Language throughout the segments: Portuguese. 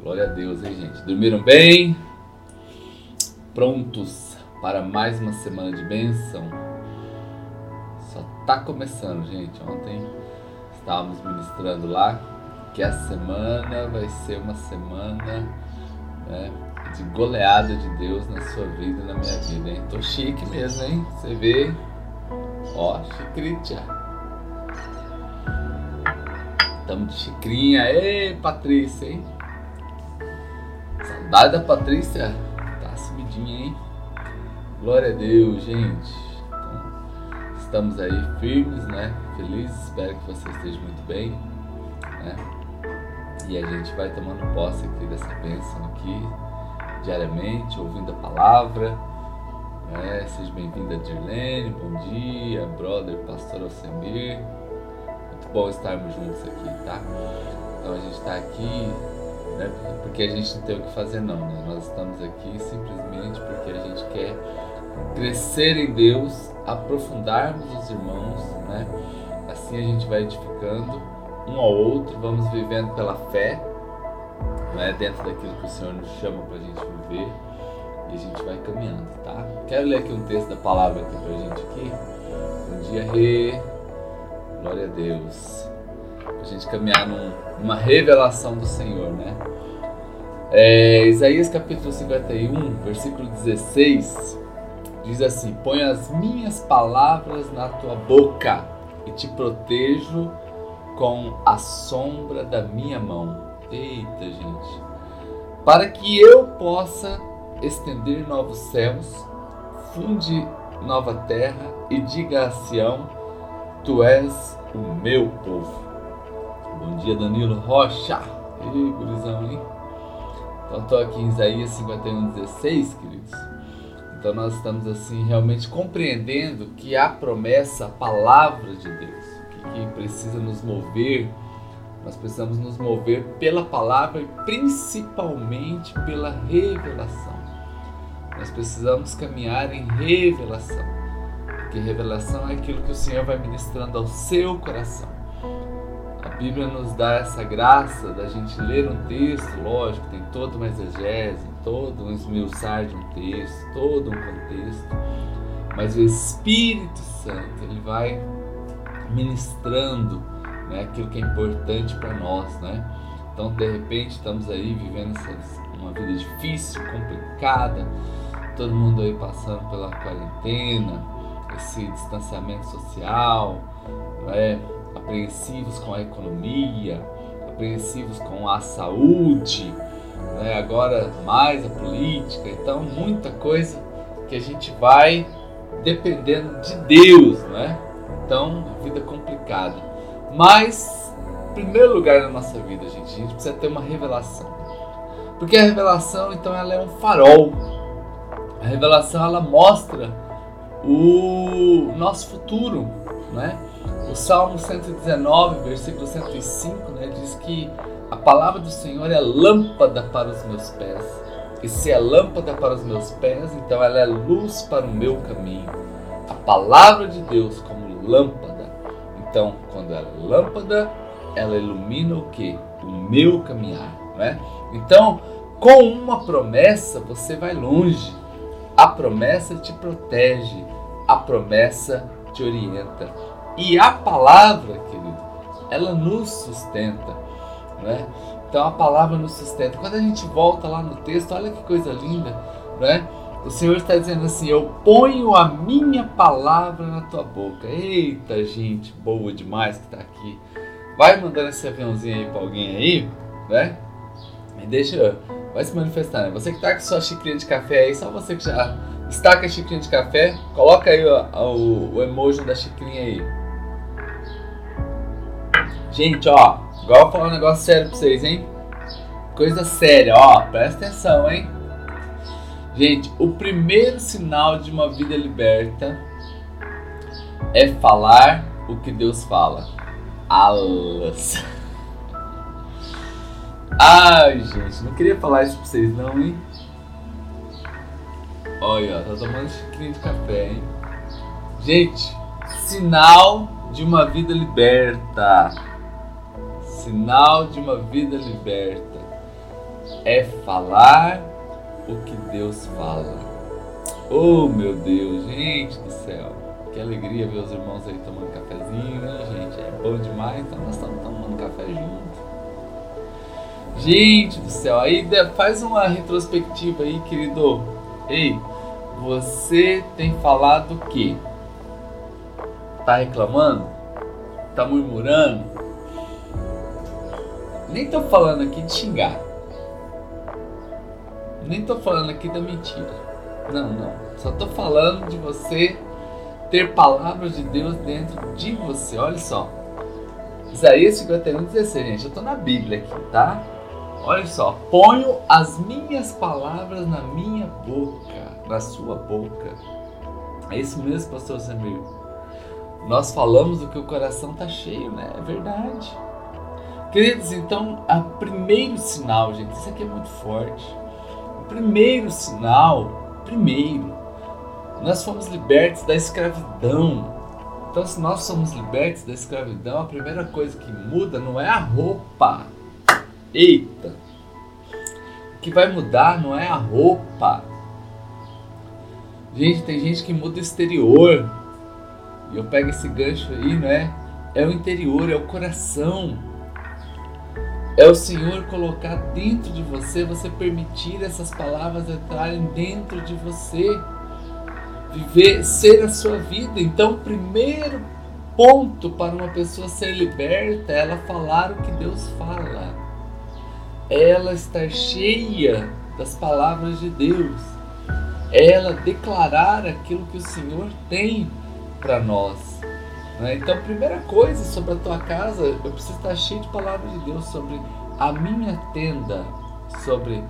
Glória a Deus, hein, gente? Dormiram bem? Prontos para mais uma semana de bênção? Só tá começando, gente. Ontem estávamos ministrando lá que a semana vai ser uma semana né, de goleada de Deus na sua vida e na minha vida, hein? Tô chique mesmo, hein? Você vê? Ó, chicritia. Tamo de xicrinha. Ei, Patrícia, hein? Saudade da Patrícia. Tá subidinha, hein? Glória a Deus, gente. Então, estamos aí firmes, né? Felizes. Espero que você esteja muito bem, né? E a gente vai tomando posse aqui dessa bênção aqui, diariamente, ouvindo a palavra. Né? Seja bem-vinda, Dirlene. Bom dia, brother, pastor Alcemir. Muito bom estarmos juntos aqui, tá? Então a gente está aqui né? porque a gente não tem o que fazer não, né? Nós estamos aqui simplesmente porque a gente quer crescer em Deus, aprofundarmos os irmãos, né? Assim a gente vai edificando um ao outro, vamos vivendo pela fé, né? Dentro daquilo que o Senhor nos chama para a gente viver e a gente vai caminhando, tá? Quero ler aqui um texto da palavra aqui pra gente aqui. Bom dia, Rê. Glória a Deus. Pra gente caminhar num, numa revelação do Senhor, né? É, Isaías capítulo 51, versículo 16, diz assim: Põe as minhas palavras na tua boca e te protejo com a sombra da minha mão. Eita, gente. Para que eu possa estender novos céus, funde nova terra e diga a Sião: Tu és o meu povo. Bom dia, Danilo Rocha. Ei, gurizão, hein? Então, estou aqui em Isaías 51, 16, queridos. Então, nós estamos assim realmente compreendendo que a promessa, a palavra de Deus, que, que precisa nos mover. Nós precisamos nos mover pela palavra e principalmente pela revelação. Nós precisamos caminhar em revelação, porque revelação é aquilo que o Senhor vai ministrando ao seu coração. Bíblia nos dá essa graça da gente ler um texto, lógico, tem toda uma exegese, todo um esmiuçar de um texto, todo um contexto, mas o Espírito Santo, ele vai ministrando né, aquilo que é importante para nós, né? Então, de repente, estamos aí vivendo uma vida difícil, complicada, todo mundo aí passando pela quarentena, esse distanciamento social, é? Apreensivos com a economia, apreensivos com a saúde, né? agora mais a política, então muita coisa que a gente vai dependendo de Deus, né? Então, vida complicada. Mas, em primeiro lugar na nossa vida, gente, a gente precisa ter uma revelação. Porque a revelação, então, ela é um farol a revelação ela mostra o nosso futuro, né? Salmo 119, versículo 105, né, diz que a palavra do Senhor é lâmpada para os meus pés. E se é lâmpada para os meus pés, então ela é luz para o meu caminho. A palavra de Deus como lâmpada. Então, quando ela é lâmpada, ela ilumina o que? O meu caminhar, né? Então, com uma promessa você vai longe. A promessa te protege, a promessa te orienta. E a palavra, querido, ela nos sustenta. Né? Então a palavra nos sustenta. Quando a gente volta lá no texto, olha que coisa linda. Né? O Senhor está dizendo assim: Eu ponho a minha palavra na tua boca. Eita, gente boa demais que está aqui. Vai mandando esse aviãozinho aí para alguém aí, né? E deixa vai se manifestar. Né? Você que está com sua xicrinha de café aí, só você que já está com a xicrinha de café, coloca aí ó, o, o emoji da xicrinha aí. Gente, ó, igual eu falar um negócio sério pra vocês, hein? Coisa séria, ó, presta atenção, hein? Gente, o primeiro sinal de uma vida liberta é falar o que Deus fala. Alas. Ai, gente, não queria falar isso pra vocês não, hein? Olha, tá tomando xicrinha de café, hein? Gente, sinal de uma vida liberta. Sinal de uma vida liberta. é falar o que Deus fala. Oh meu Deus, gente do céu, que alegria ver os irmãos aí tomando cafezinho, né, gente? É bom demais, então nós estamos tomando café junto. Gente do céu, aí faz uma retrospectiva aí, querido. Ei, você tem falado o quê? Tá reclamando? Tá murmurando? Nem tô falando aqui de xingar. Nem tô falando aqui da mentira. Não, não. Só tô falando de você ter palavras de Deus dentro de você. Olha só. Isaías 51, 16, gente. Eu tô na Bíblia aqui, tá? Olha só. Ponho as minhas palavras na minha boca, na sua boca. É isso mesmo, pastor Samir. Nós falamos do que o coração tá cheio, né? É verdade. Queridos, então, o primeiro sinal, gente, isso aqui é muito forte. O primeiro sinal, primeiro, nós fomos libertos da escravidão. Então, se nós somos libertos da escravidão, a primeira coisa que muda não é a roupa. Eita! O que vai mudar não é a roupa. Gente, tem gente que muda o exterior. E eu pego esse gancho aí, né? É o interior, é o coração. É o Senhor colocar dentro de você, você permitir essas palavras entrarem dentro de você. Viver, ser a sua vida. Então, o primeiro ponto para uma pessoa ser liberta é ela falar o que Deus fala. Ela estar cheia das palavras de Deus. Ela declarar aquilo que o Senhor tem para nós. Né? Então, primeira coisa sobre a tua casa, eu preciso estar cheio de palavras de Deus sobre a minha tenda, sobre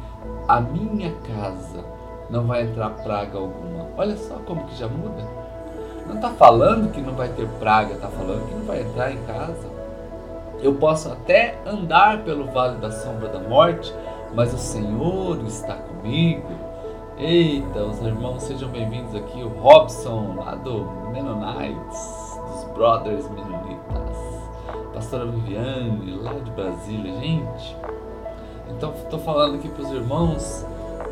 a minha casa. Não vai entrar praga alguma. Olha só como que já muda. Não está falando que não vai ter praga, está falando que não vai entrar em casa. Eu posso até andar pelo vale da sombra da morte, mas o Senhor está comigo. Eita, os irmãos, sejam bem-vindos aqui. O Robson, lá do Mennonites Brothers Menonitas, Pastora Viviane, lá de Brasília, gente. Então, estou falando aqui para os irmãos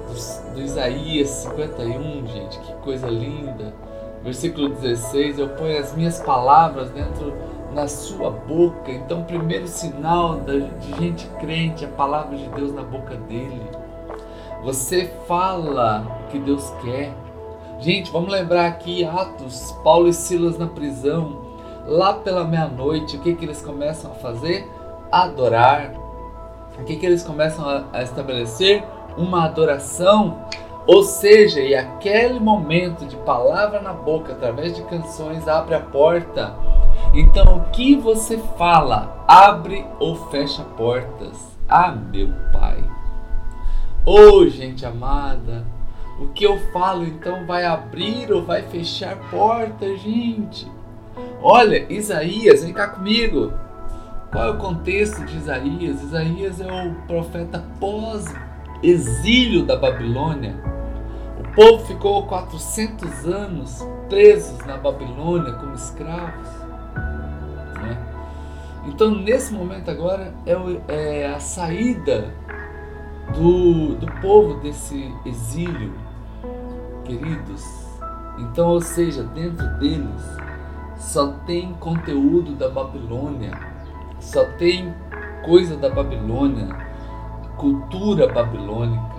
do, do Isaías 51, gente, que coisa linda. Versículo 16: Eu ponho as minhas palavras dentro na sua boca. Então, primeiro sinal de gente crente, a palavra de Deus na boca dele. Você fala o que Deus quer. Gente, vamos lembrar aqui Atos, Paulo e Silas na prisão lá pela meia-noite, o que, que eles começam a fazer? Adorar. O que, que eles começam a, a estabelecer? Uma adoração. Ou seja, e aquele momento de palavra na boca, através de canções, abre a porta. Então, o que você fala, abre ou fecha portas. Ah, meu Pai. Oh, gente amada, o que eu falo então vai abrir ou vai fechar portas, gente? Olha, Isaías, vem cá comigo. Qual é o contexto de Isaías? Isaías é o profeta pós-exílio da Babilônia. O povo ficou 400 anos presos na Babilônia como escravos. Né? Então, nesse momento agora, é, é a saída do, do povo desse exílio, queridos. Então, ou seja, dentro deles só tem conteúdo da Babilônia, só tem coisa da Babilônia, cultura babilônica.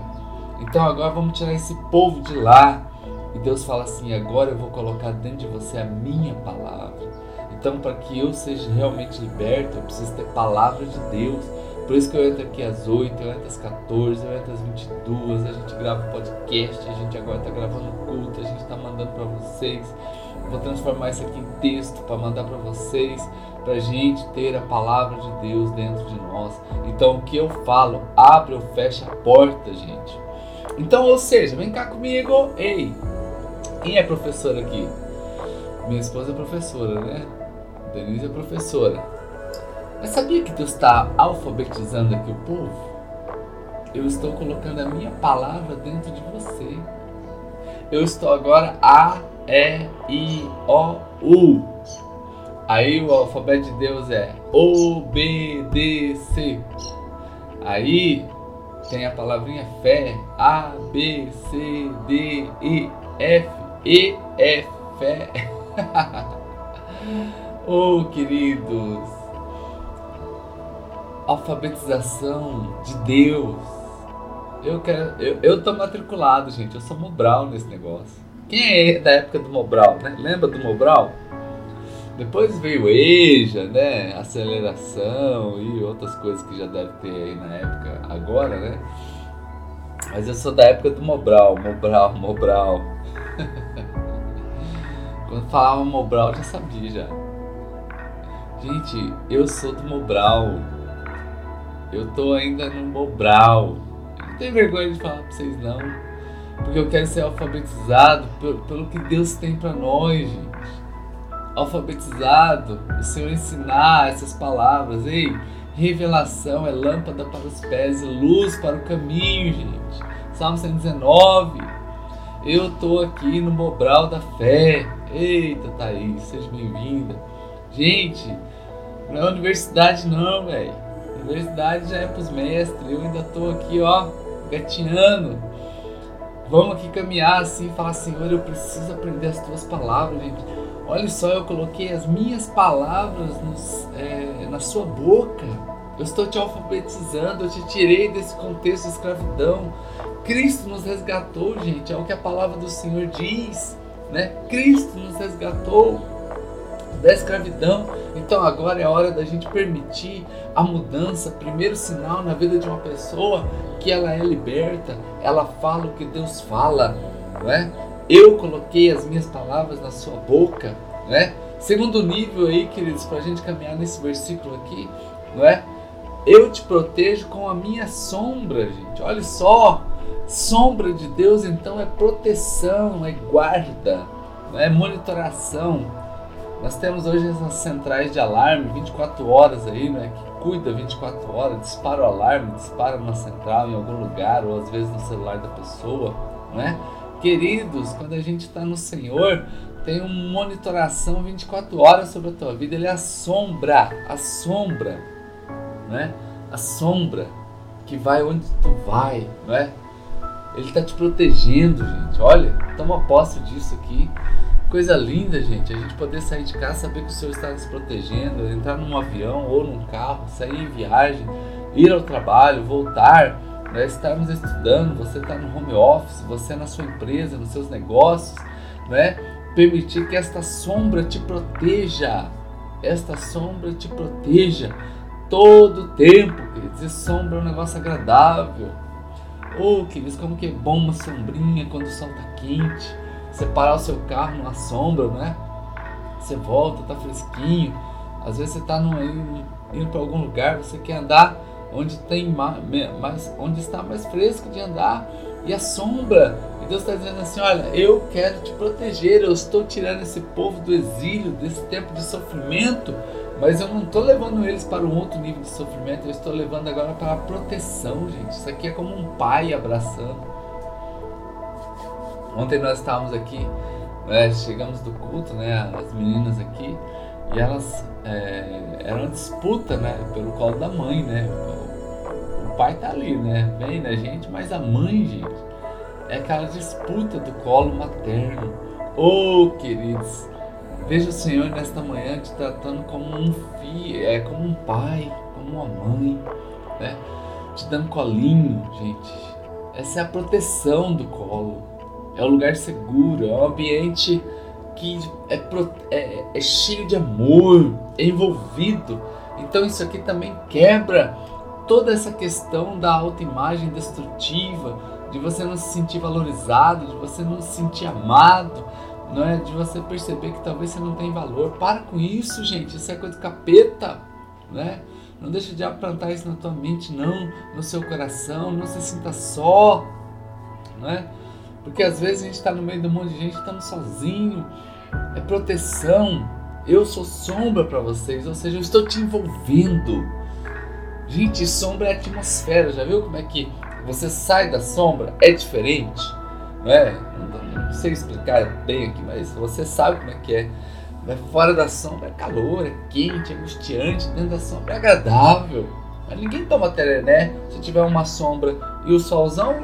Então agora vamos tirar esse povo de lá. E Deus fala assim: agora eu vou colocar dentro de você a minha palavra. Então, para que eu seja realmente liberto, eu preciso ter palavra de Deus. Por isso que eu entro aqui às 8, eu entro às 14, eu entro às 22, a gente grava podcast, a gente agora está gravando culto, a gente está mandando para vocês. Vou transformar isso aqui em texto para mandar para vocês, para a gente ter a palavra de Deus dentro de nós. Então o que eu falo, abre ou fecha a porta, gente. Então, ou seja, vem cá comigo. Ei, quem é professor aqui? Minha esposa é professora, né? Denise é professora. Mas sabia que Deus está alfabetizando aqui o povo? Eu estou colocando a minha palavra dentro de você. Eu estou agora a e, I, O, U. Aí o alfabeto de Deus é O, B, D, C. Aí tem a palavrinha fé, A, B, C, D, E, F, E, F, fé. oh, queridos, alfabetização de Deus. Eu quero, eu, eu tô matriculado, gente. Eu sou Mobral nesse negócio. Quem é da época do Mobral, né? Lembra do Mobral? Depois veio EJA, né? Aceleração e outras coisas que já deve ter aí na época, agora, né? Mas eu sou da época do Mobral, Mobral, Mobral. Quando falava Mobral, já sabia já. Gente, eu sou do Mobral. Eu tô ainda no Mobral. Não tenho vergonha de falar pra vocês não. Porque eu quero ser alfabetizado pelo, que Deus tem para nós, gente alfabetizado, o Senhor ensinar essas palavras. Ei, revelação é lâmpada para os pés e luz para o caminho, gente. Salmo 119. Eu tô aqui no Mobral da Fé. Eita, Thaís, seja bem-vinda. Gente, não é universidade não, velho. Universidade já é pros mestres. Eu ainda tô aqui, ó, gatinhando. Vamos aqui caminhar assim, falar, Senhor, eu preciso aprender as tuas palavras, gente Olha só, eu coloquei as minhas palavras nos, é, na sua boca. Eu estou te alfabetizando, eu te tirei desse contexto de escravidão. Cristo nos resgatou, gente, é o que a palavra do Senhor diz, né? Cristo nos resgatou da escravidão. Então agora é hora da gente permitir a mudança. Primeiro sinal na vida de uma pessoa que ela é liberta, ela fala o que Deus fala, não é? Eu coloquei as minhas palavras na sua boca, né? Segundo nível aí, queridos, para a gente caminhar nesse versículo aqui, não é? Eu te protejo com a minha sombra, gente. Olha só, sombra de Deus então é proteção, é guarda, não é monitoração. Nós temos hoje essas centrais de alarme 24 horas aí, né? Que cuida 24 horas, dispara o alarme, dispara na central em algum lugar ou às vezes no celular da pessoa, não é? Queridos, quando a gente está no Senhor, tem uma monitoração 24 horas sobre a tua vida. Ele assombra, assombra, né? A sombra que vai onde tu vai, não é? Ele está te protegendo, gente. Olha, toma posse disso aqui. Coisa linda, gente. A gente poder sair de casa, saber que o Senhor está nos protegendo, entrar num avião ou num carro, sair em viagem, ir ao trabalho, voltar né, estarmos estudando, você está no home office, você na sua empresa, nos seus negócios, né? Permitir que esta sombra te proteja, esta sombra te proteja todo o tempo, queridos. E sombra é um negócio agradável. Oh, queridos, como que é bom uma sombrinha quando o sol está quente. Separar o seu carro numa sombra, né? Você volta, tá fresquinho. Às vezes você está indo, indo para algum lugar, você quer andar onde tem mais, onde está mais fresco de andar e a sombra. E Deus está dizendo assim: olha, eu quero te proteger, eu estou tirando esse povo do exílio, desse tempo de sofrimento, mas eu não estou levando eles para um outro nível de sofrimento, eu estou levando agora para a proteção, gente. Isso aqui é como um pai abraçando. Ontem nós estávamos aqui, né, chegamos do culto, né, as meninas aqui, e elas é, eram disputa, né, pelo colo da mãe, né? O, o pai tá ali, né, vem na gente, mas a mãe, gente, é aquela disputa do colo materno. Oh, queridos, veja o Senhor nesta manhã te tratando como um filho, é como um pai, como uma mãe, né? Te dando colinho, gente. Essa é a proteção do colo. É um lugar seguro, é um ambiente que é, é, é cheio de amor, é envolvido. Então isso aqui também quebra toda essa questão da autoimagem destrutiva, de você não se sentir valorizado, de você não se sentir amado, não é? De você perceber que talvez você não tem valor. Para com isso, gente. Isso é coisa de capeta, né? Não deixe de plantar isso na tua mente, não, no seu coração. Não se sinta só, né? Porque às vezes a gente está no meio de um monte de gente, estamos sozinho. É proteção. Eu sou sombra para vocês, ou seja, eu estou te envolvendo. Gente, sombra é atmosfera. Já viu como é que você sai da sombra? É diferente, não é? Não, não sei explicar bem aqui, mas você sabe como é que é. Fora da sombra é calor, é quente, é angustiante. Dentro da sombra é agradável. Mas ninguém toma tereré se tiver uma sombra e o solzão,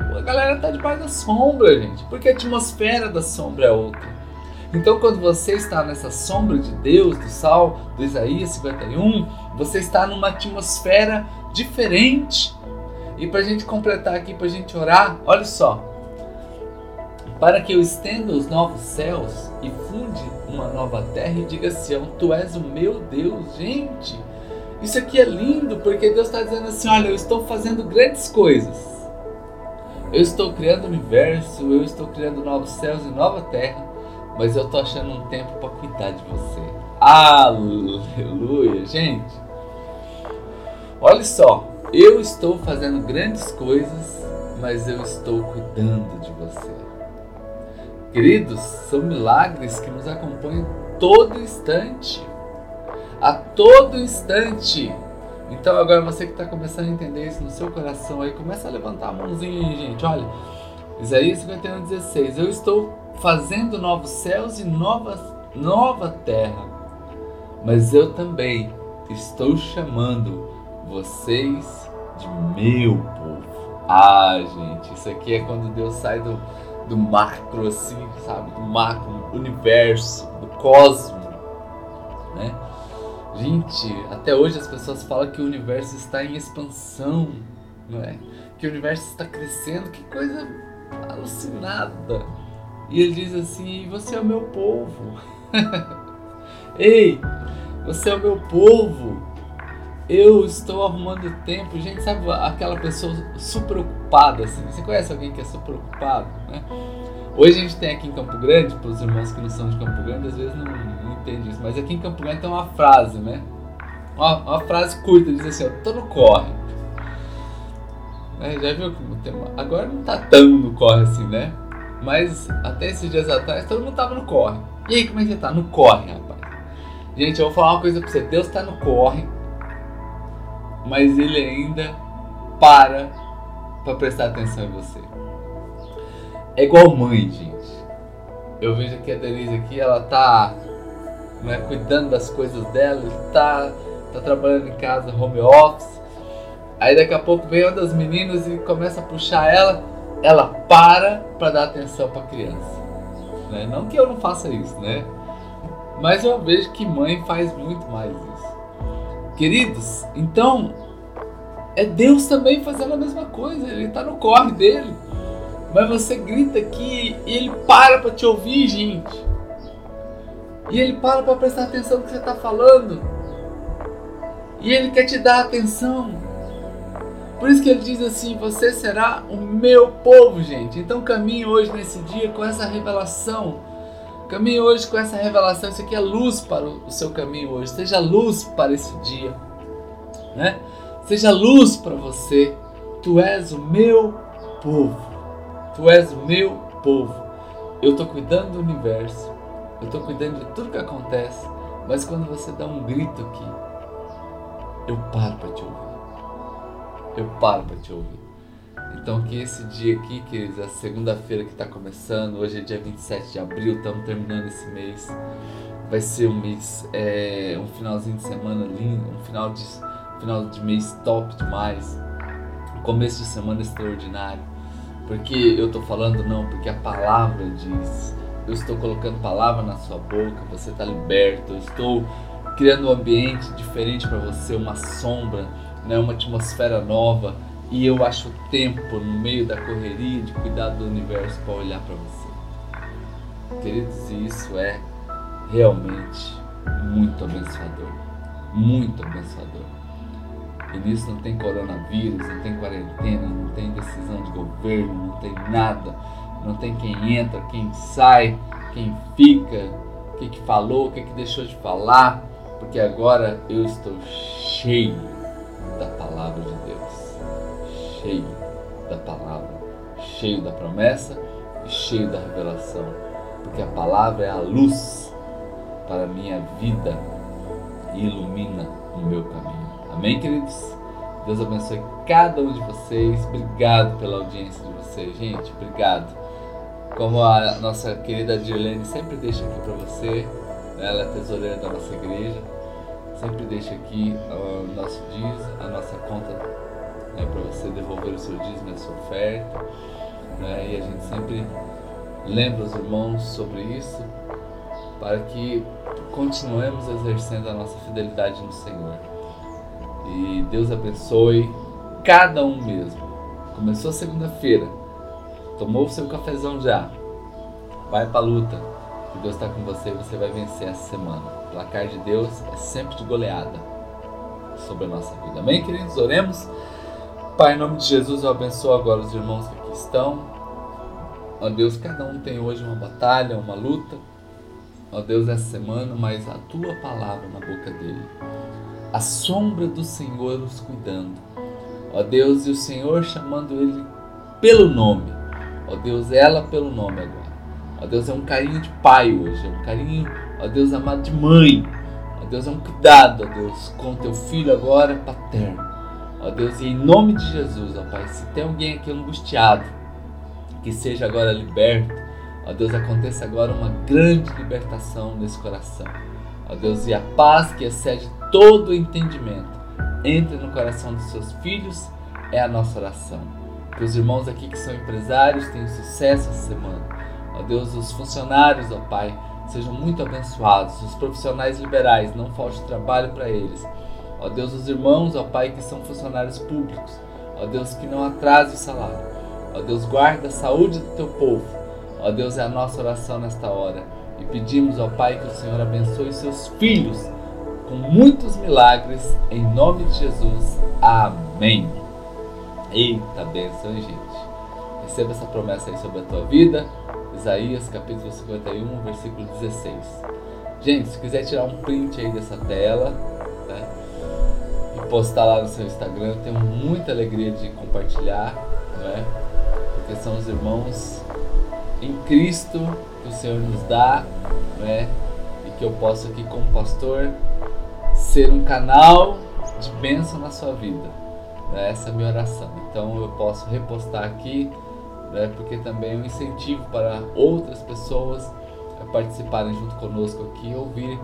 a galera tá debaixo da sombra, gente. Porque a atmosfera da sombra é outra. Então, quando você está nessa sombra de Deus, do Sal, do Isaías 51, você está numa atmosfera diferente. E para a gente completar aqui, para a gente orar, olha só. Para que eu estenda os novos céus e funde uma nova terra e diga Sião, tu és o meu Deus. Gente, isso aqui é lindo porque Deus está dizendo assim: olha, eu estou fazendo grandes coisas. Eu estou criando o universo, eu estou criando novos céus e nova terra, mas eu estou achando um tempo para cuidar de você. Aleluia, gente. Olha só, eu estou fazendo grandes coisas, mas eu estou cuidando de você. Queridos, são milagres que nos acompanham todo instante. A todo instante então agora você que está começando a entender isso no seu coração aí, começa a levantar a mãozinha aí, gente. Olha, Isaías 51, 16. Eu estou fazendo novos céus e novas, nova terra, mas eu também estou chamando vocês de meu povo. Ah, gente, isso aqui é quando Deus sai do, do macro, assim, sabe? Do macro, universo, do cosmo, né? Gente, até hoje as pessoas falam que o universo está em expansão, não é? Que o universo está crescendo, que coisa alucinada. E ele diz assim: Você é o meu povo. Ei, você é o meu povo. Eu estou arrumando tempo. Gente, sabe aquela pessoa super ocupada assim? Você conhece alguém que é super ocupado, né? Hoje a gente tem aqui em Campo Grande, para os irmãos que não são de Campo Grande, às vezes não, não entende isso, mas aqui em Campo Grande tem uma frase, né? Uma, uma frase curta, diz assim, ó, tô corre. É, já viu como tem uma... Agora não tá tão no corre assim, né? Mas até esses dias atrás todo mundo tava no corre. E aí, como é que tá? No corre, rapaz. Gente, eu vou falar uma coisa pra você. Deus tá no corre, mas ele ainda para para prestar atenção em você. É igual mãe, gente. Eu vejo aqui a Denise aqui, ela tá né, cuidando das coisas dela, tá, tá trabalhando em casa, home office. Aí daqui a pouco vem uma das meninas e começa a puxar ela, ela para para dar atenção para a criança. Né? Não que eu não faça isso, né? Mas eu vejo que mãe faz muito mais isso. Queridos, então é Deus também fazendo a mesma coisa, ele está no corre dele. Mas você grita aqui e ele para para te ouvir, gente. E ele para para prestar atenção no que você está falando. E ele quer te dar atenção. Por isso que ele diz assim: Você será o meu povo, gente. Então caminhe hoje nesse dia com essa revelação. Caminhe hoje com essa revelação. Isso aqui é luz para o seu caminho hoje. Seja luz para esse dia. Né? Seja luz para você. Tu és o meu povo. Tu és o meu povo. Eu estou cuidando do universo. Eu estou cuidando de tudo que acontece. Mas quando você dá um grito aqui, eu paro para te ouvir. Eu paro para te ouvir. Então que esse dia aqui, queridos, a segunda-feira que está começando, hoje é dia 27 de abril, estamos terminando esse mês. Vai ser um mês, é, um finalzinho de semana lindo, um final de, final de mês top demais. Um começo de semana extraordinário. Porque eu estou falando não, porque a palavra diz. Eu estou colocando palavra na sua boca, você está liberto. Eu estou criando um ambiente diferente para você, uma sombra, né, uma atmosfera nova. E eu acho tempo no meio da correria de cuidar do universo para olhar para você. Queridos, isso é realmente muito abençoador. Muito abençoador. E nisso não tem coronavírus, não tem quarentena, não tem decisão de governo, não tem nada. Não tem quem entra, quem sai, quem fica, o que, que falou, o que, que deixou de falar. Porque agora eu estou cheio da palavra de Deus. Cheio da palavra, cheio da promessa e cheio da revelação. Porque a palavra é a luz para a minha vida e ilumina o meu caminho. Amém, queridos? Deus abençoe cada um de vocês. Obrigado pela audiência de vocês, gente. Obrigado. Como a nossa querida Dirlene sempre deixa aqui para você, ela é tesoureira da nossa igreja. sempre deixa aqui o nosso dízimo, a nossa conta né, para você devolver o seu dízimo a sua oferta. Né, e a gente sempre lembra os irmãos sobre isso para que continuemos exercendo a nossa fidelidade no Senhor. E Deus abençoe cada um mesmo. Começou segunda-feira, tomou seu cafezão já, vai para a luta, que Deus está com você e você vai vencer essa semana. O placar de Deus é sempre de goleada sobre a nossa vida. Amém, queridos? Oremos. Pai, em nome de Jesus, eu abençoo agora os irmãos que aqui estão. Ó Deus, cada um tem hoje uma batalha, uma luta ó Deus, essa semana, mas a tua palavra na boca dele. A sombra do Senhor os cuidando. Ó Deus, e o Senhor chamando ele pelo nome. Ó Deus, ela pelo nome agora. Ó Deus, é um carinho de pai hoje, é um carinho, ó Deus, amado de mãe. Ó Deus, é um cuidado, ó Deus, com teu filho agora paterno. Ó Deus, em nome de Jesus, ó Pai, se tem alguém aqui angustiado, que seja agora liberto, Ó Deus, aconteça agora uma grande libertação nesse coração. Ó Deus, e a paz que excede todo o entendimento entre no coração dos seus filhos é a nossa oração. Os irmãos aqui que são empresários tenham sucesso essa semana. Ó Deus, os funcionários, ó Pai, sejam muito abençoados. Os profissionais liberais, não falte trabalho para eles. Ó Deus, os irmãos, ó Pai, que são funcionários públicos. Ó Deus, que não atrase o salário. Ó Deus, guarda a saúde do teu povo. Ó Deus, é a nossa oração nesta hora. E pedimos ao Pai que o Senhor abençoe seus filhos com muitos milagres, em nome de Jesus. Amém. Eita bênção, hein, gente? Receba essa promessa aí sobre a tua vida. Isaías capítulo 51, versículo 16. Gente, se quiser tirar um print aí dessa tela né, e postar lá no seu Instagram, tenho muita alegria de compartilhar, né, porque são os irmãos em Cristo que o Senhor nos dá, né? E que eu possa aqui como pastor ser um canal de bênção na sua vida. Né? Essa é a minha oração. Então eu posso repostar aqui, né? porque também é um incentivo para outras pessoas participarem junto conosco aqui e ouvir,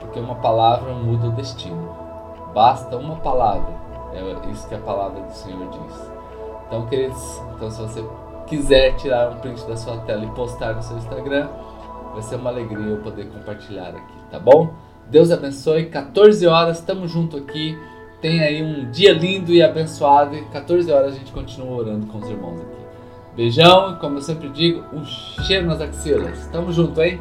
porque uma palavra muda o destino. Basta uma palavra, é isso que a palavra do Senhor diz. Então, queridos, então se você quiser tirar um print da sua tela e postar no seu Instagram, vai ser uma alegria eu poder compartilhar aqui, tá bom? Deus abençoe. 14 horas, estamos junto aqui. Tenha aí um dia lindo e abençoado. E 14 horas a gente continua orando com os irmãos aqui. Beijão, como eu sempre digo, um cheiro nas axilas. Tamo junto, hein?